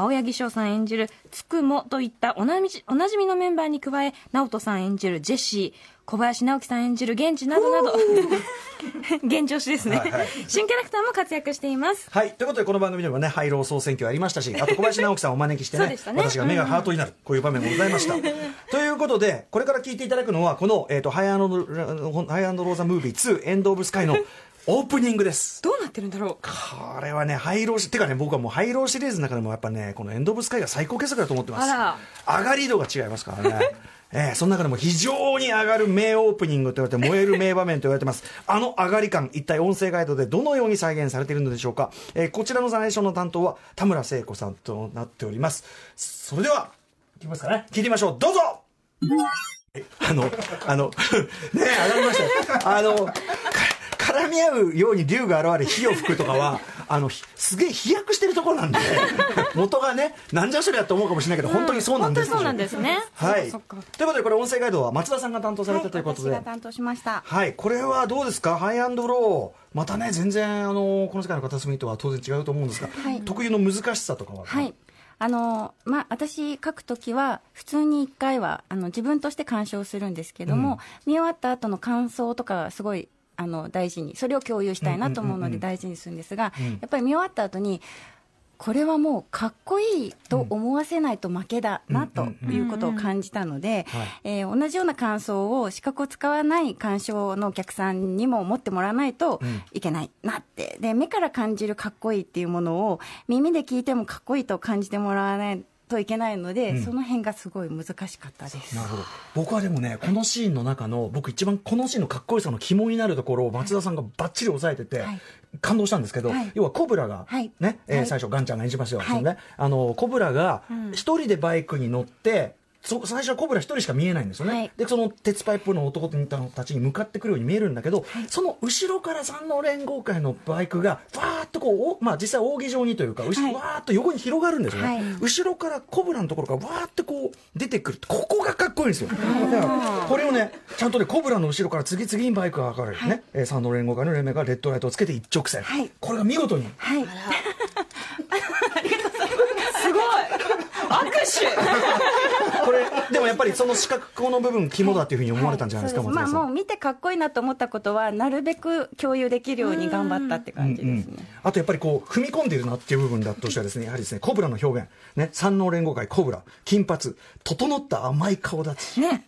C: 青柳翔さん演じるつくもといったおなじおなじみのメンバーに加え直人さん演じるジェシー小林直己さん演じる源治などなど現状しですね、
B: はいはい。
C: 新キャラクターも活躍しています。
B: はい。ということで、この番組でもね、ハイロー総選挙ありましたし、<laughs> あと小林直己さんをお招きしてね、
C: ね。
B: 私が目がハートになる、こういう場面もございました。<laughs> ということで、これから聞いていただくのは、この、えっ、と、ハイアンド、ハイアンドローザムービー2、エンドオブスカイのオープニングです。
C: どうなってるんだろう？
B: これはね、ハイローし、てかね、僕はもうハイローシリーズの中でもやっぱね、このエンドオブスカイが最高傑作だと思ってます。
C: あ
B: 上がり度が違いますからね。<laughs> えーその中でも非常に上がる名オープニングと言われて、燃える名場面と言われてます。あの上がり感、一体音声ガイドでどのように再現されているのでしょうか。えーこちらのナレーションの担当は田村聖子さんとなっております。それでは、いきますかね。聞いてみましょう。どうぞえあの、あの、<laughs> ね上がりましたよ。あの、か絡み合うように竜が現れ火を吹くとかは、<laughs> あの、ひすげえ飛躍してるところなんで、<laughs> 元がね、なんじゃそりゃと思うかもしれないけど、本当にそうなんです。
C: 本当にそうなんですね。
B: はい。ということで、これ音声ガイドは松田さんが担当されたということで、
D: 私が担当しました。
B: はい、これはどうですか、ハイアンドロー、またね、全然あのこの世界の片隅とは当然違うと思うんですが、
D: はい。
B: 特有の難しさとかは、
D: はい。あのまあ、私、書くときは、普通に1回はあの自分として鑑賞するんですけども、見終わった後の感想とかはすごいあの大事に、それを共有したいなと思うので大事にするんですが、
B: うん。
D: やっぱり見終わった後に、これはもうかっこいいと思わせないと負けだなということを感じたので
B: はい、
D: えー同じような感想を資格を使わない鑑賞のお客さんにも持ってもらわないと
B: ん。
D: いけないなって、で目から感じるかっこいいっていうものを耳で聞いてもかっこいいと感じてもらわないといけないので、
B: うん。
D: その辺がすごい難しかったです。
B: なるほど。僕はでもねこのシーンの中の僕一番このシーンのかっこよさの肝になるところを松田さんがばっちり押さえてて、
D: はい。
B: 感動したんですけど、
D: はい。
B: 要はコブラが、
D: はい。
B: ねえー
D: はい。
B: 最初ガンちゃんが演じますよ、
D: はい。
B: ね、あのコブラが一人でバイクに乗ってそ最初はコブラ一人しか見えないんですよね、
D: はい。
B: でその鉄パイプの男たちに向かってくるように見えるんだけど、その後ろから三の連合会のバイクがわーっとこうお、まあ、実際扇状にというか後ろ、
D: はい。
B: わーっと横に広がるんですよね、
D: はい。
B: 後ろからコブラのところからわーってこう出てくるここがかっこいいんですよ。だからこれをねちゃんとねコブラの後ろから次々にバイクが分かれるね、えー三の連合会の連盟がレッドライトをつけて一直線、
D: はい。
B: これが見事に。
D: はい、
C: すごい。
B: これでもやっぱりその四角この部分肝だっていうふうに思われたんじゃないですか、
D: そうまあ
B: 松田さん。
D: もう見てかっこいいなと思ったことはなるべく共有できるように頑張ったって感じですね、
B: あとやっぱりこう踏み込んでいるなっていう部分だとしてはですねやはりですねコブラの表現。ね三能連合会コブラ。金髪。整った甘い顔立ち
C: ね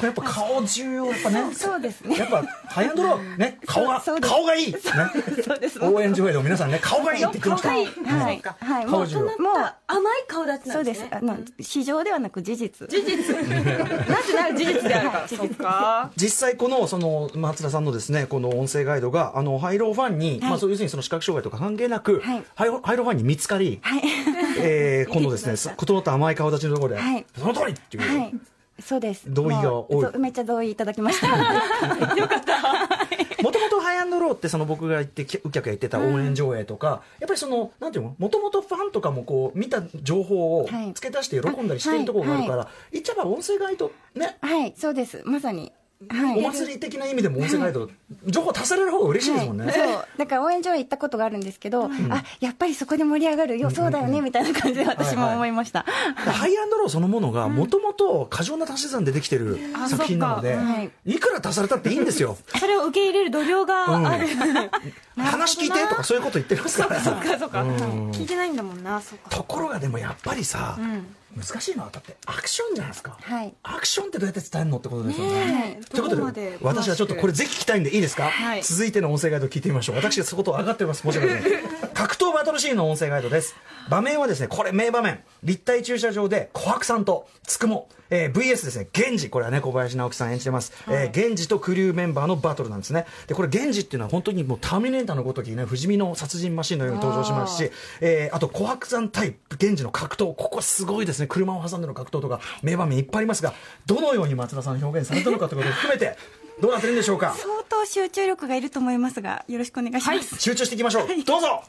B: これやっぱ顔重要やっぱね。
D: そうですね。
B: やっぱハイアンドローね顔が顔がいい、ね、
D: そうです。
B: 応援上映の皆さんね顔がいいって言ってました。
C: 顔がいい
D: はい、はい、もう
B: 顔重要。
D: もう
C: 甘い顔立ちな
D: そうで
C: んです。
D: あの市場ではなく事実
C: 事実。なぜなら事実である。か <laughs> らそっか。
B: 実際このその松田さんのですねこの音声ガイドがあのハイローファンに、まあそう要するにその視覚障害とか関係なく、
D: はい。
B: ハイロハイローファンに見つかり、
D: はい。
B: えー今度ですね <laughs> 整った甘い顔立ちのところで、
D: はい。
B: その通りっていう、
D: はいそうです。
B: 同意が多い。
D: めっちゃ同意いただきました。
B: もともとハイアンドローってその僕が言ってき右客が言ってた応援上映とか、やっぱりそのなんていうのもともとファンとかもこう見た情報を
D: はい。
B: 付け足して喜んだりしてるところがあるから、
D: は
B: 言っちゃえば音声ガイドね。
D: はいそうです。まさにはい。
B: お祭り的な意味でも音声ガイド、情報足される方が嬉しいですもんね、
D: はい、そう。だから応援上映行ったことがあるんですけど、あやっぱりそこで盛り上がる。よ、そうだよねみたいな感じで私も思いました、
B: ハイアンドローそのものがもともと過剰な足し算でできてる作品なので、
D: い。
B: いくら足されたっていいんですよ。
C: それを受け入れる度量があ <laughs> る、
B: 話聞いてとかそういうこと言ってますから。
C: そっかそっか、聞いてないんだもんな
B: ところがでもやっぱりさ、難しいのはだって。アクションじゃないですか、
D: はい。
B: アクションってどうやって伝えるのってことですよね。
C: ねえ。
B: ということ
C: どこまで
B: で私はちょっとこれぜひ聞きたいんでいいですか、
C: はい。
B: 続いての音声ガイド聞いてみましょう。私がそこと上がってます。もちろんね格闘バトルシーンの音声ガイドです。場面はですねこれ名場面。立体駐車場で琥珀さんとつくも、えー VS ですね。源氏これはね小林直樹さん演じてます、えー源氏とクリューメンバーのバトルなんですね。でこれ源氏っていうのは本当にもうターミネーターのごときね不死身の殺人マシンのように登場しますしえーあと琥珀さん対源氏の格闘。ここすごいですね。車を挟んでの格闘とか名場面いっぱいありますがどのように松田さん表現されたのかということを含めて <laughs> どうなってるんでしょうか？
D: 相当集中力がいると思いますがよろしくお願いします、
B: 集中していきましょう、どうぞ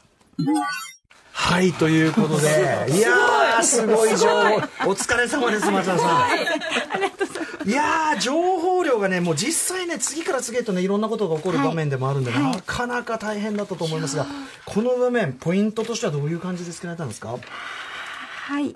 B: はいということで。い。やーすごい情報。お疲れ様です松田さん。いやー情報量がねもう実際ね次から次へとねいろんなことが起こる場面でもあるんで、なかなか大変だったと思いますがこの場面ポイントとしてはどういう感じで作られたんですか？
D: はい。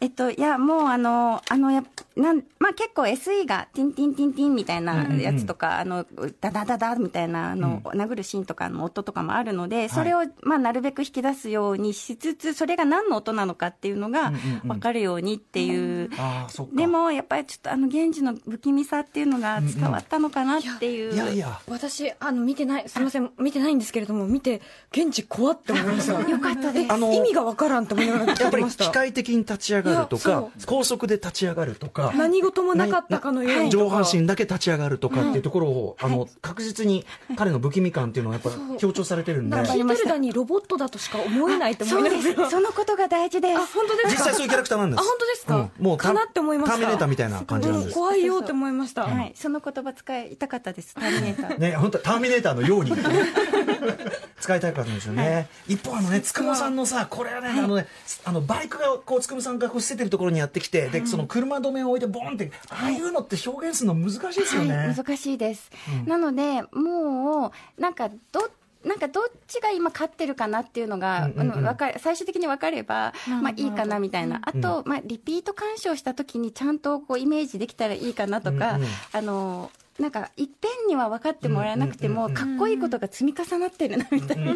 D: えっと、いや、もう、あの、あの、やなん、まあ、結構 SE が、ティンティンティンティンみたいなやつとか、あの、ダダダダみたいな、あの、殴るシーンとかの音とかもあるので、それを、まあ、なるべく引き出すようにしつつ、それが何の音なのかっていうのが、分かるようにっていう。
B: ああそっか。
D: でも、やっぱりちょっと、あの、源氏の不気味さっていうのが伝わったのかなっていう。
B: いやいや
C: 私あの見てないすみません見てないんですけれども見て現地怖って思いました <laughs>
D: よかったです。
C: 意味がわからんと思いながら聞
B: やっぱり機械的に立ち上がるとか高速で立ち上がるとか
C: 何事もなかったかのように
B: 上半身だけ立ち上がるとかっていうところを、あの確実に彼の不気味感っていうのはやっぱ強調されてるんで。
C: なんかヒトルダにロボットだとしか思えないって思
D: そ
C: いうながら
D: です。そのことが大事です。
C: あ本当ですか？
B: 実際そういうキャラクターなんです。
C: あ本当ですか、
B: うん。もうタ
C: かなって思いました。
B: ターミネーターみたいな感じなんです。
C: うん怖いよって思いました、
D: はい。その言葉使いたかったです。ターミネーター。
B: ね、本当ターミネーターのように <laughs> 使いたかったんですよね、一方あのねつくもさんのさこれはね、あのねあのバイクがこうつくもさんがこう捨ててるところにやってきて、でその車止めを置いてボンってああいうのって表現するの難しいですよね、
D: はい、難しいです、なのでもうなんかどなんかどっちが今勝ってるかなっていうのが、
B: うんうんうん。
D: 最終的に分かれば、まあ、いいかなみたいな、あと、まあ、リピート鑑賞した時にちゃんとこうイメージできたらいいかなとか、
B: うんうん。
D: あのなんかいっぺんには分かってもらえなくても、かっこいいことが積み重なってるなみたいな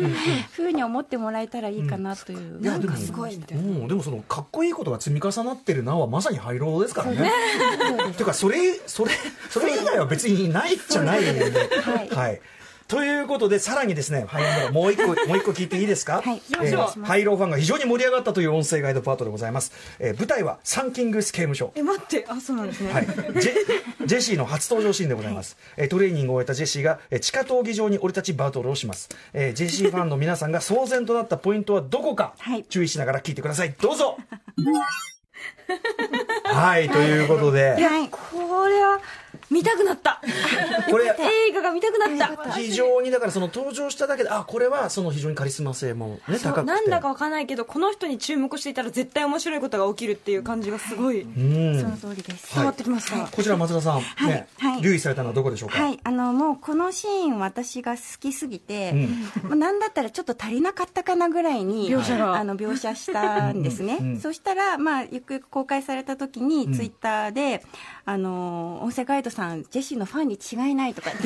D: ふうに思ってもらえたらいいかなという、
B: いやでも
C: すごいみたいな。
B: うんでもそのかっこいいことが積み重なってるなはまさにハイローですからね。ていうかそれそれそれ以外は別にないじゃないんで。
D: はい。
B: はい。ということでさらにですね、ハイローもう一個もう一個聞いていいですか？
D: はい。
B: え
D: お願いします
B: ーハイローファンが非常に盛り上がったという音声ガイドパートでございます。えー舞台はサンキングス刑務所。
C: え待って。あそうなんですね、
B: はい、ジェジェシーの初登場シーンでございます、えートレーニングを終えたジェシーが、えー地下闘技場に降り立ちバトルをします、えージェシーファンの皆さんが騒然となったポイントはどこか、
D: はい。
B: 注意しながら聞いてください。どうぞ。はい。ということで。
D: はい。
C: これは見たくなった。<laughs>
B: これ
C: 映画が見たくなった。
B: 非常にだからその登場しただけであこれはその非常にカリスマ性もね高くて。
C: なんだかわからないけどこの人に注目していたら絶対面白いことが起きるっていう感じがすごい。
B: うん。
D: その通りです。
C: 伝わってきました、
B: こちら松田さん、
D: はい。
B: ね
D: はい。
B: 留意されたのはどこでしょうか、
D: はい、あのもうこのシーン私が好きすぎて、まあなんだったらちょっと足りなかったかなぐらいに
C: 描写が。
D: あの描写したんですね、
B: うん。うん。
D: そしたら、まあ、ゆくゆく公開された時に、ツイッターであの音声ガイドさんジェシーのファンに違いないとかって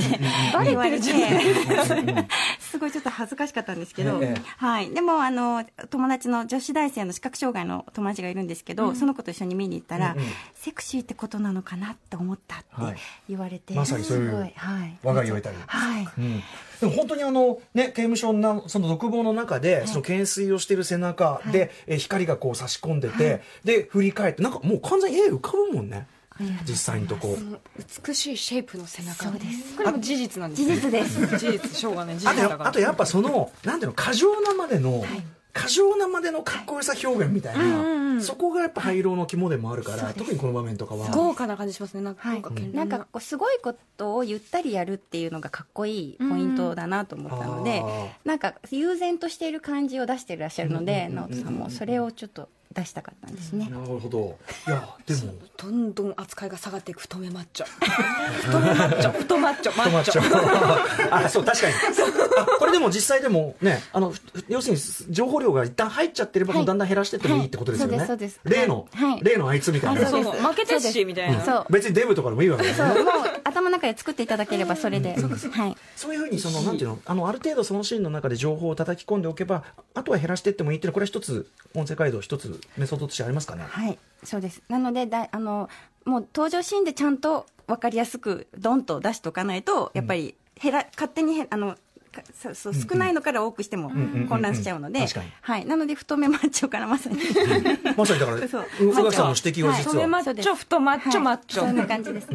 D: 言われてすごいちょっと恥ずかしかったんですけど、
B: ええ。
D: はい、でもあの友達の女子大生の視覚障害の友達がいるんですけど、その子と一緒に見に行ったら、
B: うんうん。
D: セクシーってことなのかなって思ったって
B: はい。
D: 言われて、
B: まさにそういう
D: すごいはい、
B: 我が言を得たり。
D: はい。
B: うん、でも本当にあの、ね、刑務所のその独房の中で、その懸垂をしている背中で、え光がこう差し込んでて、で振り返ってなんかもう完全に絵浮かぶもんね実際のとこ。
C: 美しいシェイプの背中。
D: そうです。
C: これも事実なんです
D: 事実です。
C: 事実しょうがない。事
B: あと
C: 実だから。
B: あとやっぱそのなんていうの過剰なまでの、過剰なまでのかっこよさ表現みたいな、そこがやっぱ灰色の肝でもあるから、特にこの場面とかは。
C: 豪華な感じしますね。なんか
D: はい。なんかこうすごいことをゆったりやるっていうのがかっこいいポイントだなと思ったので、
B: うん。あ
D: なんか悠然としている感じを出していらっしゃるので、直人さんもそれをちょっと出したかったんですね。
B: なるほど。いや <laughs> でも。
C: どんどん扱いが下がっていく太めマッチョ。太めマッチョ。<laughs> 太マッチョマッチョ。<laughs>
B: あそう確かに。あこれでも実際でもねあのふ要するに情報量が一旦入っちゃってれば、
D: はい。
B: だんだん減らしてってもいいってことですよね、
D: はいそうですそうです。
B: 例の、
D: はい。
B: 例のあいつみたいな、
D: あそうです。
C: 負けてっしみたいな。
D: そう。
B: 別にデブとかでもいいわけですよね。
D: そう。もう頭の中で作っていただければそれで、はい、
B: そういうふうにそのなんていうのあのある程度そのシーンの中で情報を叩き込んでおけばあとは減らしていってもいいっていうのはこれは一つ音声ガイド一つメソッドとしてありますかね？
D: はい、そうです。なのでだあのもう登場シーンでちゃんと分かりやすくドンと出しておかないとやっぱり減ら勝手にへあのそうそう少ないのから多くしても
B: ん
D: 混乱しちゃうので、はい、なので太めマッチョからまさに。
B: まさにだから <laughs>
D: そう。
B: 宇垣さんの指摘は実は、
C: 太めマッチョ太マッチョマッチ
D: はいそんな
C: ョ
D: 感じです、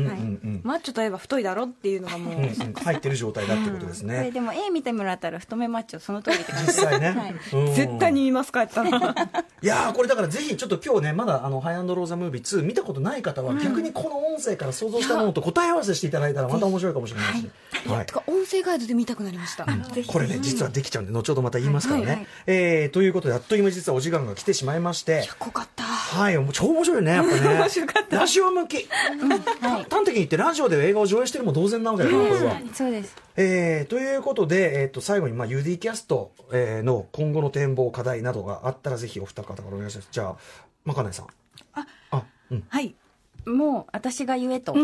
C: マッチョといえば太いだろっていうのがもう
B: 入ってる状態だってことです
D: これ
B: ね、
D: でも絵見てもらったら太めマッチョその通りって感じ。
B: 実際ね、
D: はい。
B: うん。
C: 絶対に言いますかやったら <laughs>
B: いやーこれだからぜひちょっと今日ねまだあのハイアンドローザムービー2見たことない方は逆にこの音声から想像したものと答え合わせしていただいたらまた面白いかもしれないし、
C: 音声ガイドで見たくなりました
B: これね実はできちゃうんで後ほどまた言いますからね、
D: はいはい
B: えーということであっという間に実はお時間が来てしまいまして。
C: 濃かった。
B: はいもう超面白いねやっぱね。<laughs>
C: 面白かった。
B: ラジオ向き、
D: はい。
B: 端的に言ってラジオで映画を上映してるも同然なわけだからこれは。
D: そうです。
B: えーということで、えー、と最後に、まあ、UD キャスト、えーの今後の展望課題などがあったらぜひお二方からお願いします。じゃあまかないさん。
E: あ
B: あうん。
E: はい
D: もう私が言えと、<laughs>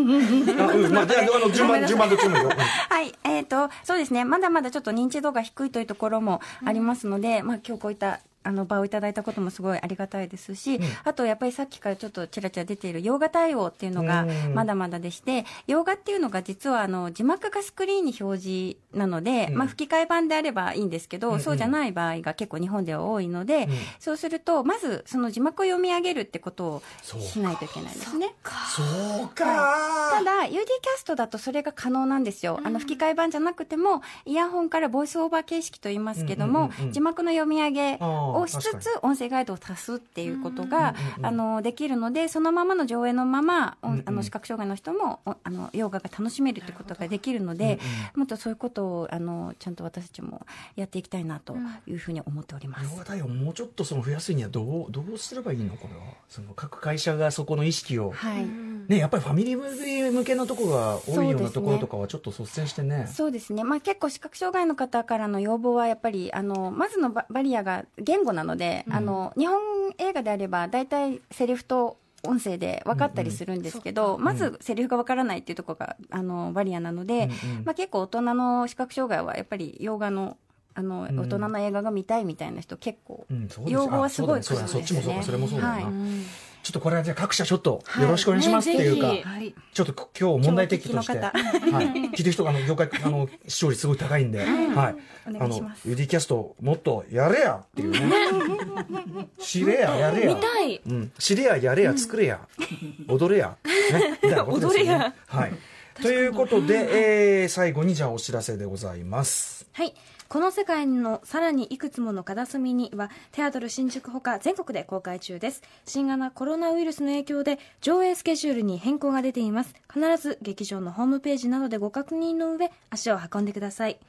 D: はい、えー、と、そうですね、まだまだちょっと認知度が低いというところもありますので、まあ今日こういったあの場をいただいたこともすごいありがたいですし、あとやっぱりさっきからちょっとちらちら出ている洋画対応っていうのが
B: うん。
D: まだまだでして、洋画っていうのが実はあの字幕がスクリーンに表示なので、
B: うん。
D: まあ吹き替え版であればいいんですけど、
B: うんうん。
D: そうじゃない場合が結構日本では多いので、
B: ん。
D: そうすると、まずその字幕を読み上げるってことを
B: そう
D: しないといけないですね。
B: そうか。
D: ただ UD キャストだとそれが可能なんですよ、あの吹き替え版じゃなくてもイヤホンからボイスオーバー形式と言いますけども、
B: うんうんうんうん。
D: 字幕の読み上げをしつつ音声ガイドを足すっていうことが、あのできるのでそのままの上映のまま、お
B: うんうん。
D: あの視覚障害の人もおあの洋画が楽しめるってことができるので、もっとそういうことをあのちゃんと私たちもやっていきたいなというふうに思っております。
B: 洋画対応もうちょっとその増やすにはどうどうすればいいの？これは。その各会社がそこの意識を、
D: はい。
B: ねやっぱりファミリームービー向けのところが多いようなところとかはちょっと率先してね。
D: そうですね、まあ、結構視覚障害の方からの要望はやっぱりあのまずのババリアが言語なので、あの日本映画であれば大体セリフと音声で分かったりするんですけど、まずセリフが分からないっていうところがあのバリアなので、
B: うんうん。
D: まあ、結構大人の視覚障害はやっぱり洋画のあの
B: ん。
D: 大人の映画が見たいみたいな人結構、
B: うん
D: 用語はすごい
B: あそうだね。そっちもそうかそれもそうだよな、
D: はい
B: とこれはじゃあ各社ちょっとよろしくお願いしますっていうか、ちょっと今日問題提起として、
D: 今
B: はい、聞いてる人があの業界あの視聴率すごい高いんで、はい、あの UD キャストもっとやれやっていうね、知れややれや、
C: 見たい。
B: うん、知れややれや作れや、踊れや、ね、みたいなことですよね。
C: 踊れや。
B: はい。ということで、えー、最後にじゃあお知らせでございます。
C: はいこの世界のさらにいくつもの片隅にはテアトル新宿ほか全国で公開中です。新型コロナウイルスの影響で上映スケジュールに変更が出ています。必ず劇場のホームページなどでご確認の上足を運んでください、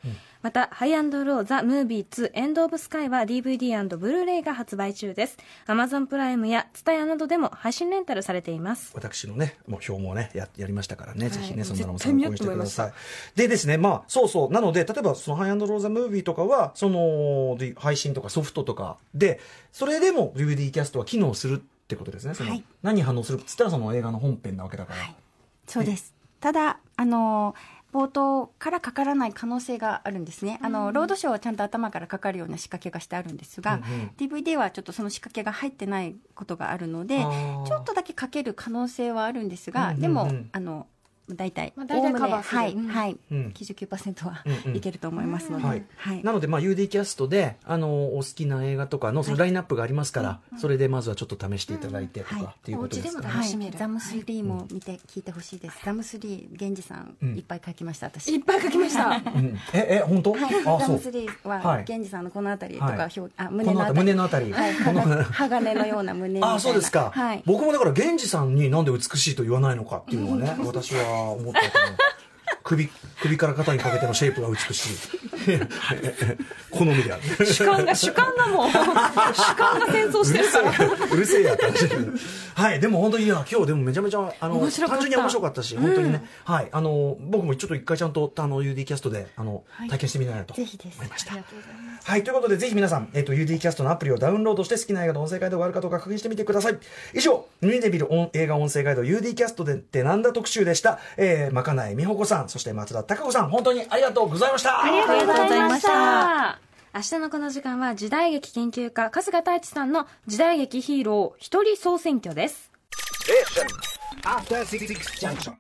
C: またハイアンドローザ・ムービー2エンド・オブ・スカイは DVD& ブルーレイが発売中です Amazon プライムや TSUTAYA などでも配信レンタルされています
B: 私のね、もう表もね、ややりましたからね、ぜひね、そんなのも参考にしてください。でですね、まあ、そうそう、なので、例えば、そのハイアンドローザムービーとかは、その、で配信とかソフトとかで、それでも DVD キャストは機能するってことですね。その
D: はい
B: 何に反応するっつったら、その映画の本編なわけだから。
D: そうです。ただ、あの、冒頭からかからない可能性があるんですね。あの、ロードショーはちゃんと頭からかかるような仕掛けがしてあるんですが、
B: うんうん。
D: DVD はちょっとその仕掛けが入ってないことがあるので、ちょっとだけかける可能性はあるんですが、でも、あの、大体、
C: まあ大体
D: 概ね
C: カバーする。
D: はい、
C: うん。
D: はい、
B: うん。
D: 99%は
B: うんうん。
D: いけると思いますので、
B: はい。
D: はい。
B: なので、まあ、UD キャストで、あの、お好きな映画とかの、そのラインナップがありますから、それでまずはちょっと試していただいてとか、
D: はい。
B: っていうことですか？ね。
D: はい
C: 楽しめる。
D: ザム3も見て聞い。てほしい。です。ザム3、源氏さん、
B: うん
D: い。っぱい。書きました、私。
C: い。っぱい。書きました
B: うんえ、え、本当、
D: はい、
B: あ、
D: ザム
B: そう。
D: 3は、
B: はい。
D: 源氏さんのこの辺りとか、胸のあたり。
B: 胸のあたり。
D: 鋼のような胸みたい。な。
B: あそうですか、
D: はい。
B: 僕もだから源氏さんになんで美しい。と言わない。のかってい。うのはね私は思ったけど首首から肩にかけてのシェイプが美しい。<laughs> 好みである。
C: 主観が主観だもん <laughs> 主観が戦争してるから。
B: うるせえやって話はいでも本当にいや今日でもめちゃめちゃあの単純に面白かったし本当にね、はいあの僕もちょっと一回ちゃんとあの UD キャストであの、体験してみたいなと
D: ぜひです。
B: 思いました。
C: ありがとうございます。
B: はい、ということで、ぜひ皆さん、えっ、と、UD キャストのアプリをダウンロードして、好きな映画の音声ガイドがあるかどうか確認してみてください。以上、見てみる音映画音声ガイド UD キャストでってなんだ特集でした。えー、まかないみほこさん、そして松田貴子さん、本当にありがとうございました。
C: ありがとうございまし
E: た
C: 明日のこの時間は時代劇研究家春日太一さんの時代劇ヒーロー一人総選挙です
A: Junction.